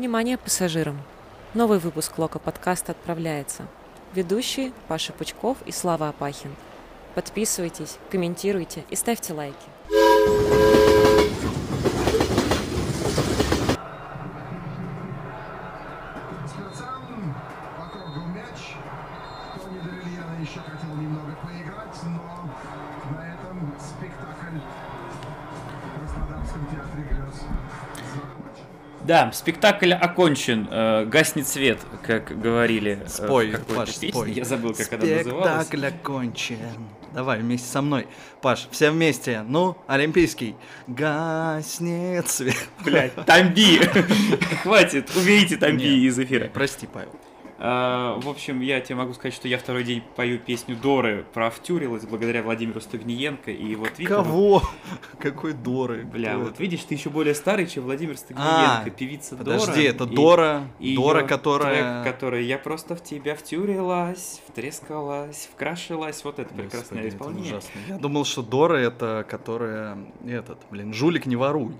Внимание пассажирам! Новый выпуск Лока подкаста отправляется. Ведущие Паша Пучков и Слава Апахин. Подписывайтесь, комментируйте и ставьте лайки. Да, спектакль окончен, э, гаснет свет, как говорили э, Спой, Паш, песне. спой. Я забыл, как она называлась. Спектакль окончен. Давай вместе со мной. Паш, все вместе. Ну, олимпийский. Гаснет свет. Блядь, тамби! Хватит, уберите тамби из эфира. Прости, Павел. А, в общем, я тебе могу сказать, что я второй день пою песню Доры про втюрилась благодаря Владимиру Стогниенко. И вот видишь, Кого? Какой Доры? Бля, Кто вот это? видишь, ты еще более старый, чем Владимир Стогниенко, А, певица Подожди, Дора. это и- Дора. и Дора, которая... трек, который я просто в тебя втюрилась, втрескалась, вкрашилась. Вот это прекрасное Господи, это исполнение. ужасно. Я думал, что Дора это, которая... Этот, блин, жулик не воруй.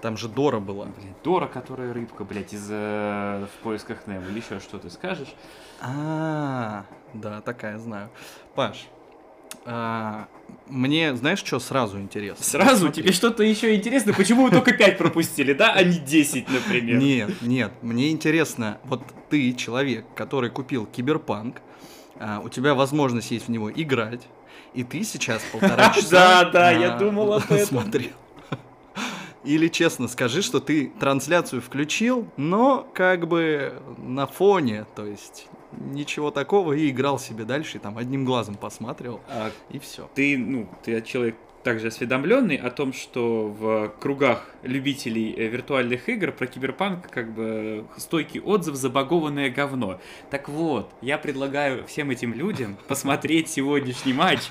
Там же Дора была. Блин, Дора, которая рыбка, блядь, из э, в поисках Немо. Или еще что ты скажешь? А, да, такая знаю. Паш, а, мне, знаешь, что сразу интересно? Сразу Смотри. тебе что-то еще интересно? Почему вы только 5 пропустили, да, а не 10, например? Нет, нет, мне интересно, вот ты человек, который купил киберпанк, а, у тебя возможность есть в него играть, и ты сейчас полтора часа... Да, да, я думал об этом. Смотрел. Или честно скажи, что ты трансляцию включил, но как бы на фоне, то есть ничего такого, и играл себе дальше, и там одним глазом посматривал, А и все. ты, ну, ты человек также осведомленный о том, что в кругах любителей э, виртуальных игр про киберпанк как бы стойкий отзыв забагованное говно. Так вот, я предлагаю всем этим людям посмотреть сегодняшний матч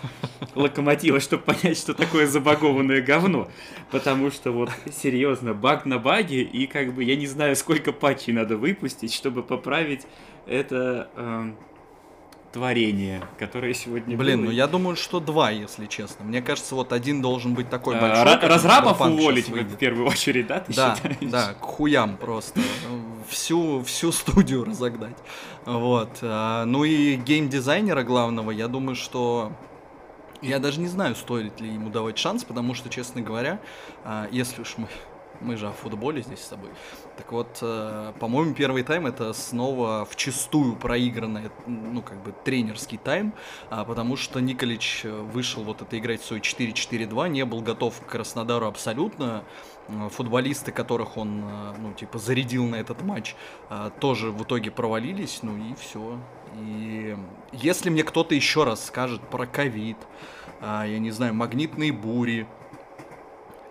Локомотива, чтобы понять, что такое забагованное говно. Потому что вот серьезно, баг на баге, и как бы я не знаю, сколько патчей надо выпустить, чтобы поправить это эм, творение, которое сегодня Блин, было. ну я думаю, что два, если честно. Мне кажется, вот один должен быть такой А, большой. как разрабов уволить в, первую очередь, да, ты Да, считаешь? да, к хуям просто. Всю, всю студию разогнать. Вот. а, Ну и геймдизайнера главного, я думаю, что... Я даже не знаю, стоит ли ему давать шанс, потому что, честно говоря, а, если уж мы... Мы же о футболе здесь с тобой. Так вот, э, по-моему, первый тайм это снова в чистую проигранный, ну, как бы, тренерский тайм, а, потому что Николич э, вышел вот это играть в свой 4-4-2, не был готов к Краснодару абсолютно. Э, Футболисты, которых он, э, ну, типа, зарядил на этот матч, тоже в итоге провалились, ну и все. И если мне кто-то еще раз скажет про ковид, я не знаю, магнитные бури,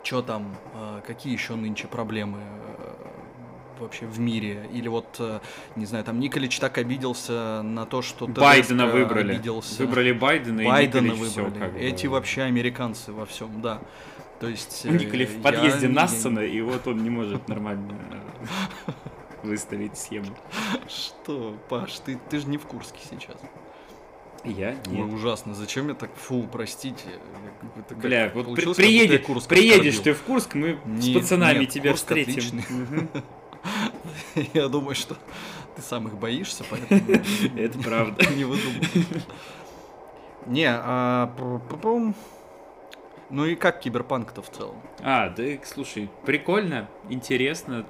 что там, э, какие еще нынче проблемы э, вообще в мире? Или вот, э, не знаю, там Николич так обиделся на то, что Байдена выбрали. обиделся. Выбрали Байдена, Байдена и Николич выбрали. как бы. Эти вообще американцы во всем, да. То есть... Николич в я подъезде не- Нассана, и вот он не может нормально выставить схему. Что, Паш, ты, ты же не в Курске сейчас. Я? Ой, Нет. ужасно. Зачем я так, фу, простите. Это как Бля, вот при- получилось, как будто я приедешь, Курск приедешь ты в Курск, мы с Нет, пацанами нет, тебя Курск встретим. Я думаю, что ты сам их боишься, поэтому Это правда. не выдумывай. Не, а... Ну и как киберпанк-то в целом? А, да, слушай, прикольно, интересно.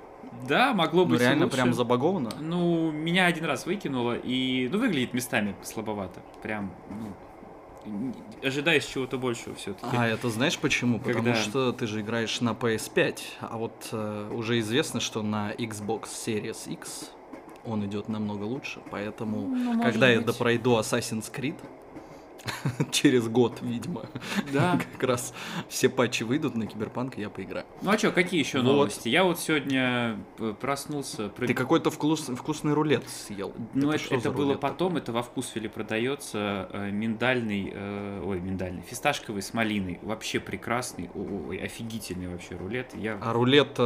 Да, могло Ну быть реально лучше. прям забаговано? Ну, меня один раз выкинуло, и, ну, выглядит местами слабовато. Прям, ну, ожидаешь чего-то большего все-таки. А, это знаешь почему? Потому Когда? что ты же играешь на PS5, а вот э, уже известно, что на Xbox Series X он идет намного лучше, поэтому Ну, когда я быть. допройду Assassin's Creed, через год, видимо, Да. как раз все патчи выйдут на Киберпанк, и я поиграю. Ну а что, какие еще Вот. новости? Я вот сегодня э, проснулся. про- Ты какой-то вкус- вкусный рулет съел. Ну, Это это, это было потом, это во вкусвиле продается э, миндальный, э, ой, миндальный, фисташковый с малиной. Вообще прекрасный, ой, офигительный вообще рулет. Я... А рулет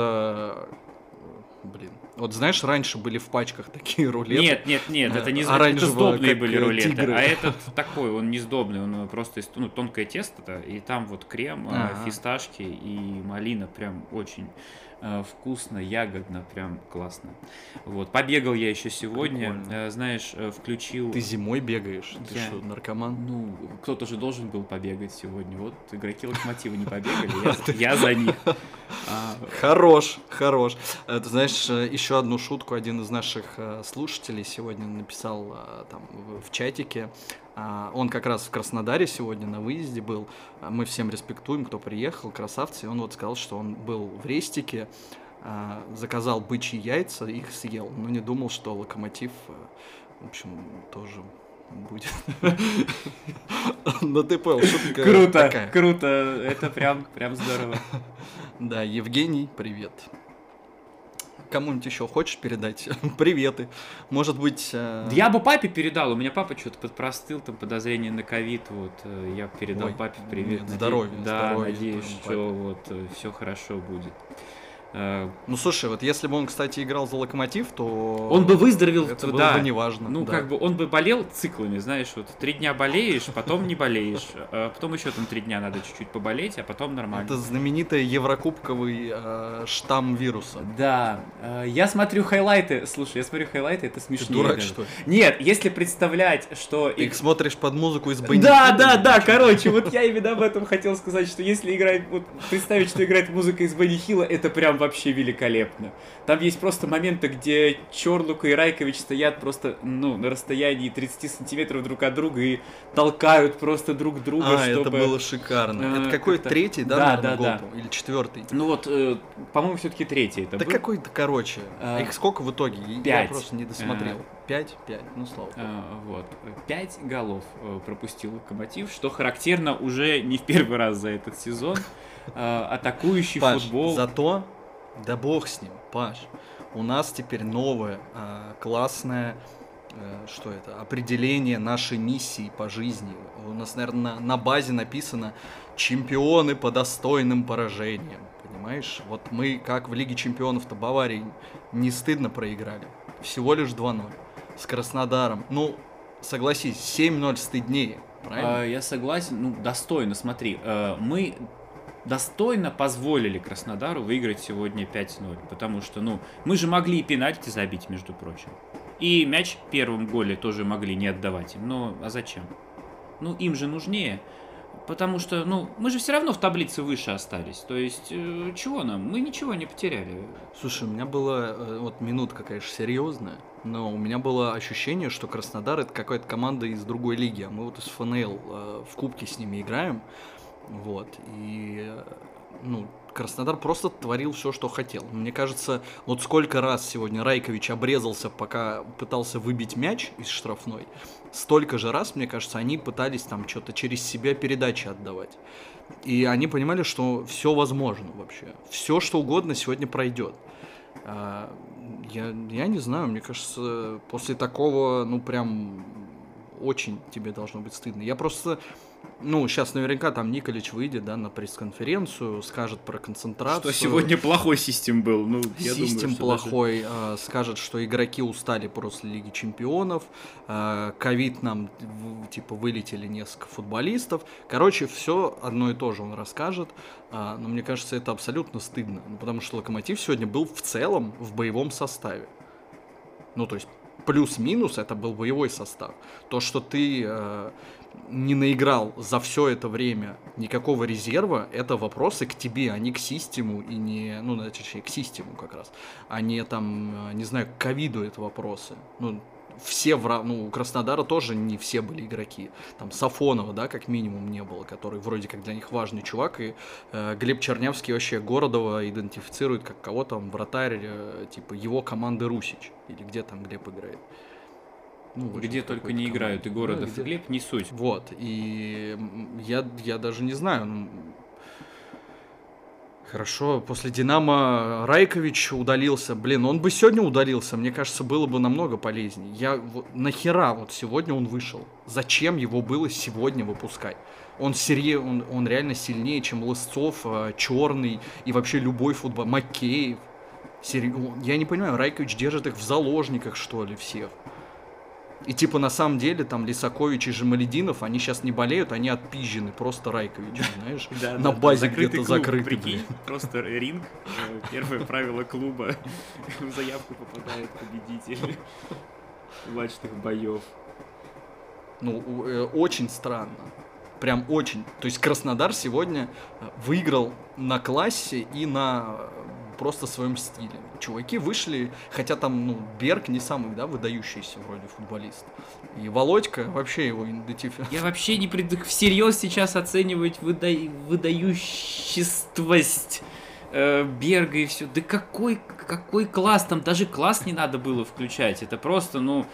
блин. Вот знаешь, раньше были в пачках такие рулеты. Нет, нет, нет, это не Э, это сдобные были э, рулеты, тигры. а этот такой, он не сдобный, он просто из- ну, тонкое тесто, и там вот крем, э, Ага. фисташки и малина, прям очень вкусно, ягодно, прям классно. Вот, побегал я еще сегодня, Прикольно. э, знаешь, э, включил... Ты зимой бегаешь? Ты Я- что, наркоман? Ну, кто-то же должен был побегать сегодня. Вот игроки Локомотива не побегали, я, за них. А, Хорош, хорош. Э, Ты знаешь, э, еще одну шутку один из наших э, слушателей сегодня написал э, там в чатике. А, Он как раз в Краснодаре сегодня на выезде был. А Мы всем респектуем, кто приехал, красавцы. И он вот сказал, что он был в Рестике, а, заказал бычьи яйца, их съел, но не думал, что локомотив, в общем, тоже будет. Но ты понял, шутка Круто, такая. круто, это прям, прям здорово. Да, Евгений, привет. Кому-нибудь еще хочешь передать приветы? Может быть... э, Я бы папе передал, у меня папа что-то подпростыл, там подозрение на ковид, вот, э, я передал Ой, папе привет. нет, здоровья, Да, здоровья надеюсь, что вот все хорошо будет. Э, Ну, слушай, вот если бы он, кстати, играл за Локомотив, то... Он бы выздоровел, Это то было да. бы неважно. Ну, да. как бы он бы болел циклами, знаешь, вот три дня болеешь, потом не болеешь, а потом еще там три дня надо чуть-чуть поболеть, а потом нормально. Это знаменитый еврокубковый э, штамм вируса. Да, э, я смотрю хайлайты, слушай, я смотрю хайлайты, это Ты смешнее. дурак, даже. что ли? Нет, если представлять, что... Ты и- их смотришь под музыку из Бенни Да, да, да, короче, вот я именно об этом хотел сказать, что если играть, вот представить, что играет музыка из Бенни Хилла, это прям вообще великолепно. Там есть просто моменты, где Чорлука и Райкович стоят просто, ну, на расстоянии 30 сантиметров друг от друга и толкают просто друг друга, А, чтобы... это было шикарно. э, это какой как-то- третий, да, Да, наверное, да, гол да. Или четвертый? Ну вот, э, по-моему, все-таки третий это Да был. какой-то, короче. А, их сколько в итоге? Я пять. просто не досмотрел. Пять? Пять. Ну, слава богу. А, Вот. Пять голов э, пропустил Локомотив, что характерно уже не в первый раз за этот сезон. А, Атакующий Паш, футбол. зато, да бог с ним, Паш, у нас теперь новое, а, классное, э, что это, определение нашей миссии по жизни. У нас, наверное, на, базе написано «Чемпионы по достойным поражениям». Понимаешь? Вот мы, как в Лиге Чемпионов-то Баварии, не стыдно проиграли. Всего лишь 2-0. С Краснодаром. Ну, согласись, 7-0 стыднее. Правильно? А, Я согласен, ну, достойно, смотри, э, мы достойно позволили Краснодару выиграть сегодня 5-0, потому что, ну, мы же могли и пенальти забить, между прочим. И мяч в первом голе тоже могли не отдавать им, но а зачем? Ну, им же нужнее, потому что, ну, мы же все равно в таблице выше остались, то есть, э, чего нам? Мы ничего не потеряли. Слушай, у меня была э, вот минутка, конечно, серьезная, но у меня было ощущение, что Краснодар это какая-то команда из другой лиги, а мы вот из ФНЛ э, в кубке с ними играем, вот, и, ну, Краснодар просто творил все, что хотел. Мне кажется, вот сколько раз сегодня Райкович обрезался, пока пытался выбить мяч из штрафной, столько же раз, мне кажется, они пытались там что-то через себя передачи отдавать. И они понимали, что все возможно вообще. Все, что угодно сегодня пройдет. А, Я, я не знаю, мне кажется, после такого, ну, прям очень тебе должно быть стыдно. Я просто, ну, сейчас наверняка там Николич выйдет, да, на пресс-конференцию, скажет про концентрацию. Что сегодня плохой систем был, ну, я думаю, Систем даже- плохой, э, скажет, что игроки устали после Лиги Чемпионов, э, ковид нам, типа, вылетели несколько футболистов. Короче, все одно и то же он расскажет, а, но мне кажется, это абсолютно стыдно, ну, потому что Локомотив сегодня был в целом в боевом составе. Ну, то есть, плюс-минус это был боевой состав. То, что ты э, не наиграл за все это время никакого резерва, это вопросы к тебе, а не к систему и не, ну, точнее, к систему как раз, а не там, э, не знаю, к ковиду это вопросы. Ну, все в, ну, у Краснодара тоже не все были игроки. Там Сафонова, да, как минимум не было, который вроде как для них важный чувак, и э, Глеб Чернявский вообще Городова идентифицирует как кого там вратарь, э, типа его команды Русич, или где там Глеб играет. Ну, Где только не играют, и. Городов, Да, и Глеб, не суть. Вот, и я, я даже не знаю, ну, Хорошо, после Динамо Райкович удалился. Блин, он бы сегодня удалился, мне кажется, было бы намного полезнее. Я вот, нахера вот сегодня он вышел? Зачем его было сегодня выпускать? Он, серье, он, он реально сильнее, чем Лысцов, Черный и вообще любой футбол. Макеев. Серьё- Я не понимаю, Райкович держит их в заложниках, что ли, всех. И типа на самом деле там Лисакович и Жемалединов, они сейчас не болеют, они отпизжены просто Райковичем, знаешь? Да, На да, базе где-то клуб, закрытый, прикинь. Просто ринг, э, первое правило клуба. В заявку попадает победитель матчных боев. Ну, э, очень странно. Прям очень. То есть Краснодар сегодня э, выиграл на классе и на просто своем стиле. Чуваки вышли, хотя там, ну, Берг не самый, да, выдающийся вроде футболист. И Володька, вообще его идентификация. Я вообще не пред... всерьез сейчас оценивать выда... выдающествость э, Берга и все. Да какой, какой класс? Там даже класс не надо было включать. Это просто, ну...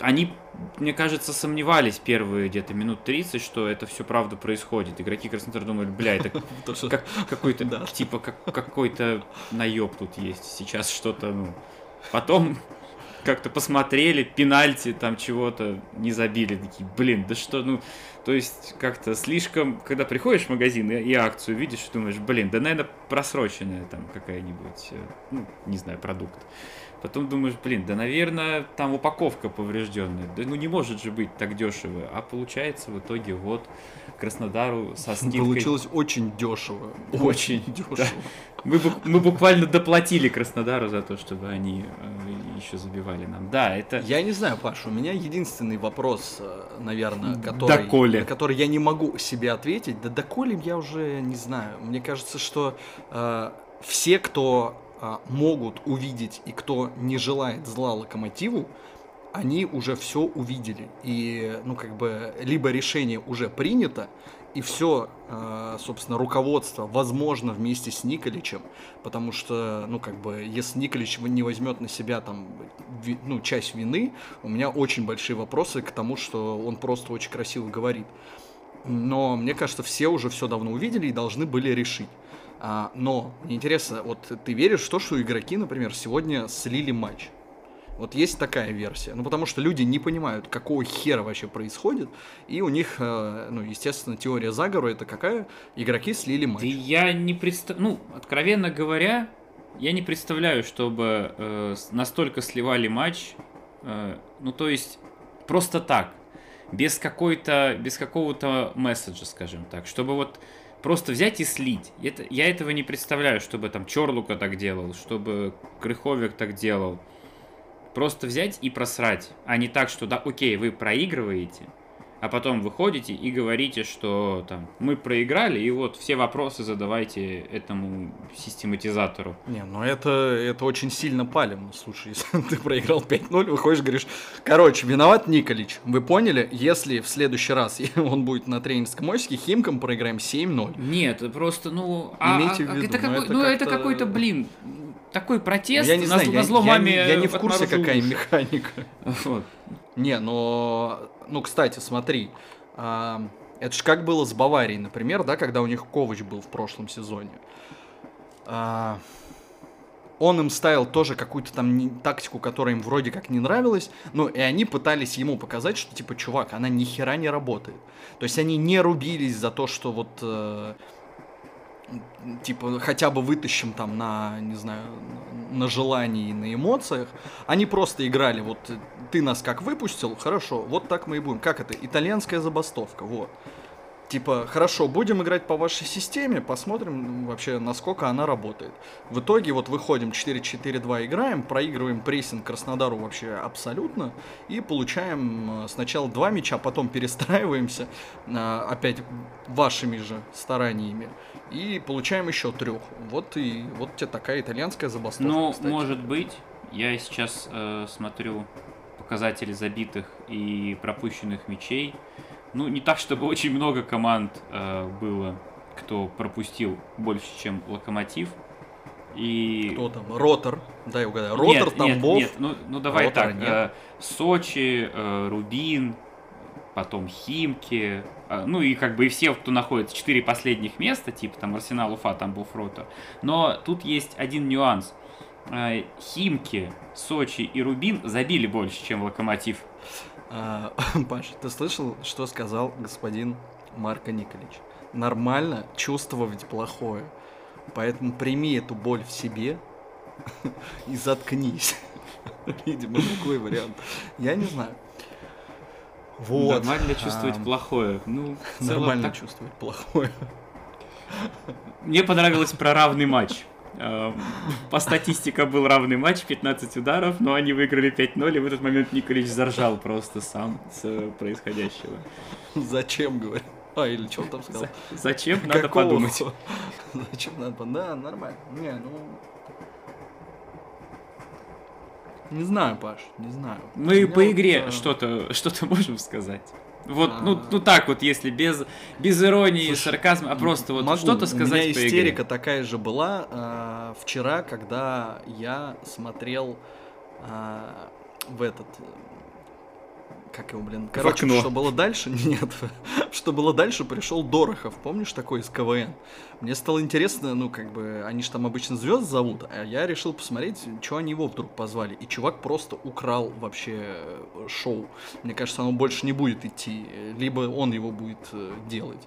Они, мне кажется, сомневались первые где-то минут 30, что это все правда происходит. Игроки Краснодара думали, бля, это как какой-то, Да. типа, как, какой-то наеб тут есть. Сейчас что-то, ну... Потом как-то посмотрели, пенальти там чего-то не забили. Такие, блин, да что, ну... То есть как-то слишком... Когда приходишь в магазин и, и акцию видишь, думаешь, блин, да, наверное, просроченная там какая-нибудь, э, ну, не знаю, продукт. Потом думаешь, блин, да, наверное, там упаковка поврежденная. Да ну не может же быть так дешево. А получается в итоге вот Краснодару со скидкой... Получилось очень дешево. Очень, дешево. да. Мы, мы буквально доплатили Краснодару за то, чтобы они еще забивали нам. Да, это... Я не знаю, Паша, у меня единственный вопрос, э, наверное, который, Доколе? на который я не могу себе ответить. Да доколе я уже не знаю. Мне кажется, что э, все, кто э, могут увидеть и кто не желает зла локомотиву, они уже все увидели. И, ну, как бы, либо решение уже принято, и все, собственно, руководство, возможно, вместе с Николичем, потому что, ну, как бы, если Николич не возьмет на себя там, ви- ну, часть вины, у меня очень большие вопросы к тому, что он просто очень красиво говорит. Но мне кажется, все уже все давно увидели и должны были решить. А, но мне интересно, вот ты веришь в то, что игроки, например, сегодня слили матч? Вот есть такая версия. Ну, потому что люди не понимают, какого хера вообще происходит. И у них, э, ну, естественно, теория заговора это какая? Игроки слили матч. Да я не представляю, ну, откровенно говоря, я не представляю, чтобы э, настолько сливали матч, э, ну, то есть, просто так, без какой-то, без какого-то месседжа, скажем так, чтобы вот просто взять и слить. Это, я этого не представляю, чтобы там Чорлука так делал, чтобы Крыховик так делал. Просто взять и просрать, а не так, что да, окей, вы проигрываете, а потом выходите и говорите, что там мы проиграли, и вот все вопросы задавайте этому систематизатору. Не, ну это, это очень сильно палим. Слушай, если ты проиграл 5-0, выходишь, говоришь, короче, виноват Николич. Вы поняли? Если в следующий раз он будет на тренерском мостике, Химкам проиграем 7-0. Нет, просто, ну, а, Имейте а- в а виду, это, ну, какой- ну, это как-то- какой-то, блин, такой протест я не на, знаю, зло- я, на зло я маме не, я не в курсе, какая механика. Вот. Не, но, ну, кстати, смотри, а, это же как было с Баварией, например, да, когда у них Ковач был в прошлом сезоне. А, он им ставил тоже какую-то там не- тактику, которая им вроде как не нравилась, ну, и они пытались ему показать, что, типа, чувак, она ни хера не работает. То есть они не рубились за то, что вот... э, типа хотя бы вытащим там на, не знаю, на желании на эмоциях. Они просто играли, вот ты нас как выпустил, хорошо, вот так мы и будем. Как это? Итальянская забастовка, вот. Типа, хорошо, будем играть по вашей системе, посмотрим вообще, насколько она работает. В итоге вот выходим 4-4-2 играем, проигрываем прессинг Краснодару вообще абсолютно, и получаем э, сначала два мяча, потом перестраиваемся, э, опять вашими же стараниями, и получаем еще трех. Вот и вот тебе такая итальянская забастовка. Ну, кстати. может быть, я сейчас э, смотрю показатели забитых и пропущенных мячей. Ну, не так, чтобы очень много команд э, было, кто пропустил больше, чем Локомотив. И... Кто там? Ротор. Дай угадаю. Ротор, нет, нет, Тамбов. Нет, ну, ну давай Ротора так. нет. э, Сочи, э, Рубин, потом Химки, э, ну и как бы и все, кто находится четыре последних места, типа там Арсенал, Уфа, Тамбов, Ротор. Но тут есть один нюанс. Э, Химки, Сочи и Рубин забили больше, чем Локомотив. А, Паша, ты слышал, что сказал господин Марко Николич? Нормально чувствовать плохое. Поэтому прими эту боль в себе и заткнись. Видимо, такой вариант. Я не знаю. Вот. Нормально чувствовать а, плохое. Ну, нормально так... чувствовать плохое. Мне понравилось про равный матч. По статистике был равный матч, 15 ударов, но они выиграли 5-0, и в этот момент Николич заржал просто сам с происходящего. Зачем, говорю? А, или что он там сказал? Зачем? Надо Какого? подумать. Зачем надо подумать? Да, нормально. Не, ну... Не знаю, Паш, не знаю. Мы по игре вот, что-то что можем сказать. Вот, а... ну, ну так вот, если без, без иронии, Слушай, сарказма, а просто вот что-то сказать У меня истерика такая же была э, вчера, когда я смотрел э, в этот как его, блин, короче, что было дальше? Нет, что было дальше, пришел Дорохов, помнишь такой из КВН? Мне стало интересно, ну, как бы, они же там обычно звезд зовут, а я решил посмотреть, что они его вдруг позвали. И чувак просто украл вообще э, шоу. Мне кажется, оно больше не будет идти, либо он его будет э, делать.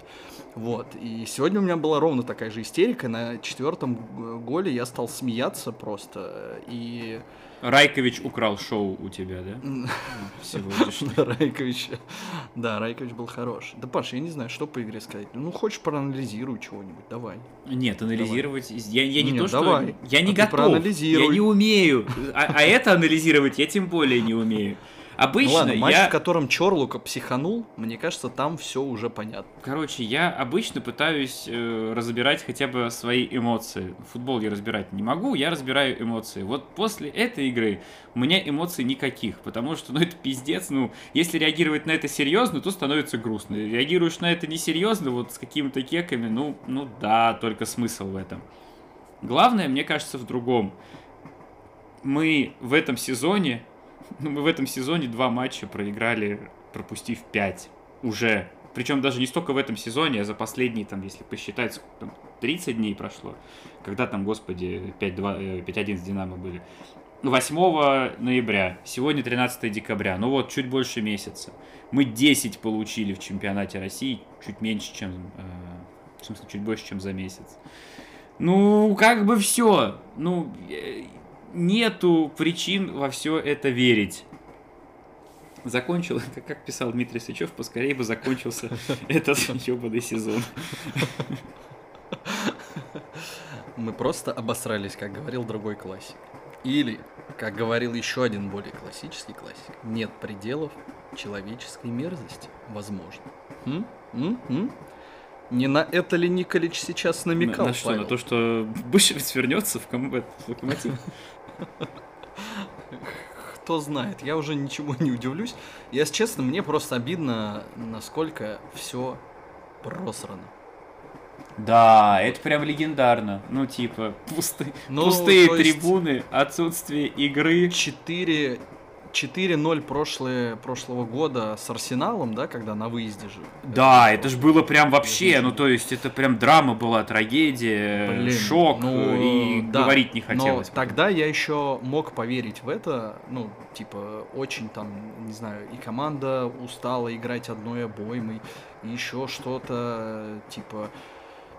Вот, и сегодня у меня была ровно такая же истерика, на четвертом голе я стал смеяться просто, и... Райкович украл шоу у тебя, да? Сегодняшний. Райкович. Да, Райкович был хорош. Да, Паш, я не знаю, что по игре сказать. Ну, хочешь, проанализируй чего-нибудь, давай. Нет, анализировать... Я, я не Нет, то, что... Давай. Я не а готов. Я не умею. А, а это анализировать я тем более не умею. Обычно ну ладно, матч, я... в котором Чорлука психанул, мне кажется, там все уже понятно. Короче, я обычно пытаюсь э, разбирать хотя бы свои эмоции. Футбол я разбирать не могу, я разбираю эмоции. Вот после этой игры у меня эмоций никаких, потому что, ну, это пиздец, ну, если реагировать на это серьезно, то становится грустно. Реагируешь на это несерьезно, вот с какими-то кеками, ну, ну да, только смысл в этом. Главное, мне кажется, в другом. Мы в этом сезоне ну, мы в этом сезоне два матча проиграли, пропустив пять уже. Причем даже не столько в этом сезоне, а за последние, там, если посчитать, там, 30 дней прошло. Когда там, господи, 5-1 э, с Динамо были. 8 ноября, сегодня 13 декабря, ну вот, чуть больше месяца. Мы 10 получили в чемпионате России, чуть меньше, чем, э, в смысле, чуть больше, чем за месяц. Ну, как бы все. Ну, э, нету причин во все это верить. Закончил, как писал Дмитрий Сычев, поскорее бы закончился этот ебаный сезон. Мы просто обосрались, как говорил другой классик. Или, как говорил еще один более классический классик, нет пределов человеческой мерзости, возможно. М? М? М? Не на это ли Николич сейчас намекал? На, на что? Павел? На то, что Бышевец вернется в, ком... в локомотив? Кто знает, я уже ничего не удивлюсь. Если честно, мне просто обидно, насколько все просрано. Да, это прям легендарно. Ну, типа, пусты, ну, пустые трибуны, отсутствие игры. Четыре 4-0 прошлые, прошлого года с Арсеналом, да, когда на выезде же. Да, это, это же было прям вообще, ну то есть это прям драма была, трагедия, Блин, шок, ну, и да, говорить не хотелось. Но тогда я еще мог поверить в это, ну, типа, очень там, не знаю, и команда устала играть одной обоймой, и еще что-то, типа,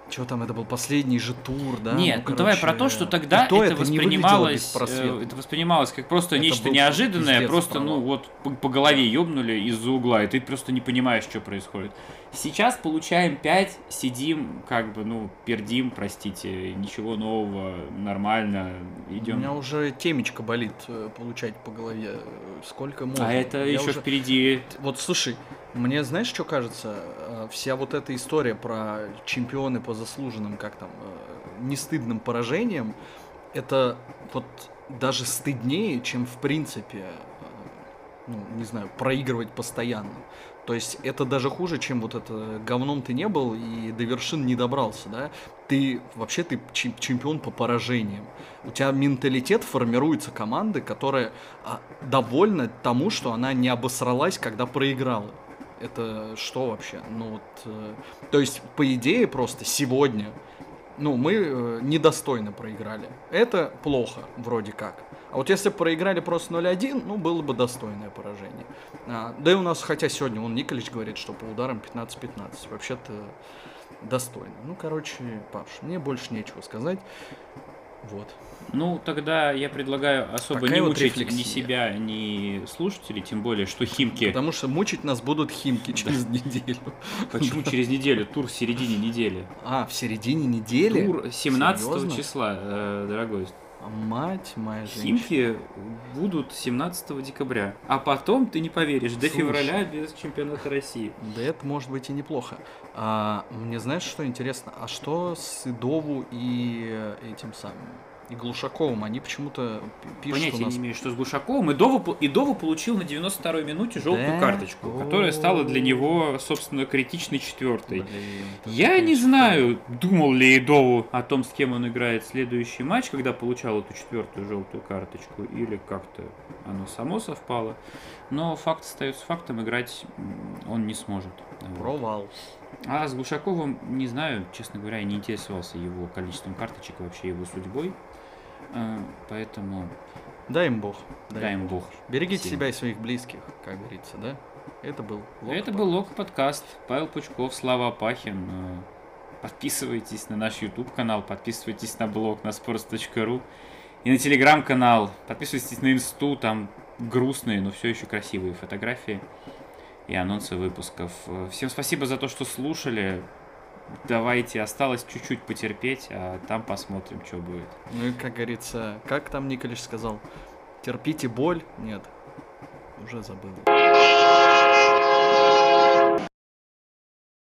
что там, это был последний же тур, да? Нет, ну, ну давай про то, что тогда это, это воспринималось, э, это воспринималось как просто это нечто неожиданное, просто, ну вот, по, по голове ёбнули из-за угла, и ты просто не понимаешь, что происходит. Сейчас получаем 5, сидим, как бы, ну, пердим, простите, ничего нового, нормально, идем. У меня уже темечко болит э, получать по голове. Сколько можно? А это Я еще уже... впереди. Вот слушай, мне знаешь, что кажется? Э, вся вот эта история про чемпионы по заслуженным, как там, э, нестыдным поражениям, это вот даже стыднее, чем в принципе, ну, не знаю, проигрывать постоянно. То есть это даже хуже, чем вот это говном ты не был и до вершин не добрался, да? Ты вообще ты чемпион по поражениям. У тебя менталитет формируется команды, которая а, довольна тому, что она не обосралась, когда проиграла. Это что вообще? Ну вот, э, то есть по идее просто сегодня, ну мы э, недостойно проиграли. Это плохо вроде как. А вот если бы проиграли просто 0-1, ну, было бы достойное поражение. А, да и у нас, хотя сегодня он Николич говорит, что по ударам 15-15. Вообще-то достойно. Ну, короче, Паш, мне больше нечего сказать. Вот. Ну, тогда я предлагаю особо Такая не вот мучить ни рефлексия. себя, ни слушателей, тем более, что Химки... Потому что мучить нас будут химки через неделю. Почему через неделю? Тур в середине недели. А, в середине недели? Тур 17 Серьезно? числа, э, дорогой. А Мать моя женщина. Химки будут 17 декабря. А потом, ты не поверишь, до Слушай. февраля без чемпионата России. Да это может быть и неплохо. А, мне знаешь, что интересно? А что с Идову и э, этим самым? И Глушаковым? Они почему-то пишут Понятия у нас... не имею, что с Глушаковым. Идову, Идову получил на 92-й минуте желтую Да? карточку, которая стала для него, собственно, критичной четвертой. Блин, Я не знаю, думал ли Идову о том, с кем он играет следующий матч, когда получал эту четвертую желтую карточку, или как-то оно само совпало. Но факт остается фактом, играть он не сможет. Провал. А с Глушаковым, не знаю, честно говоря, я не интересовался его количеством карточек, вообще его судьбой. А, Поэтому Дай им бог. дай им бог. Берегите Всем. себя и своих близких, как говорится, да? Это был Лока Это был Лок подкаст. Павел Пучков, Слава Апахин. Э, Подписывайтесь на наш YouTube канал, подписывайтесь на блог на sports.ru и на телеграм-канал. Подписывайтесь на инсту, там грустные, но все еще красивые фотографии и анонсы выпусков. Всем спасибо за то, что слушали. Давайте, осталось чуть-чуть потерпеть, а там посмотрим, что будет. Ну и, как говорится, как там Николич сказал? Терпите боль? Нет. Уже забыл.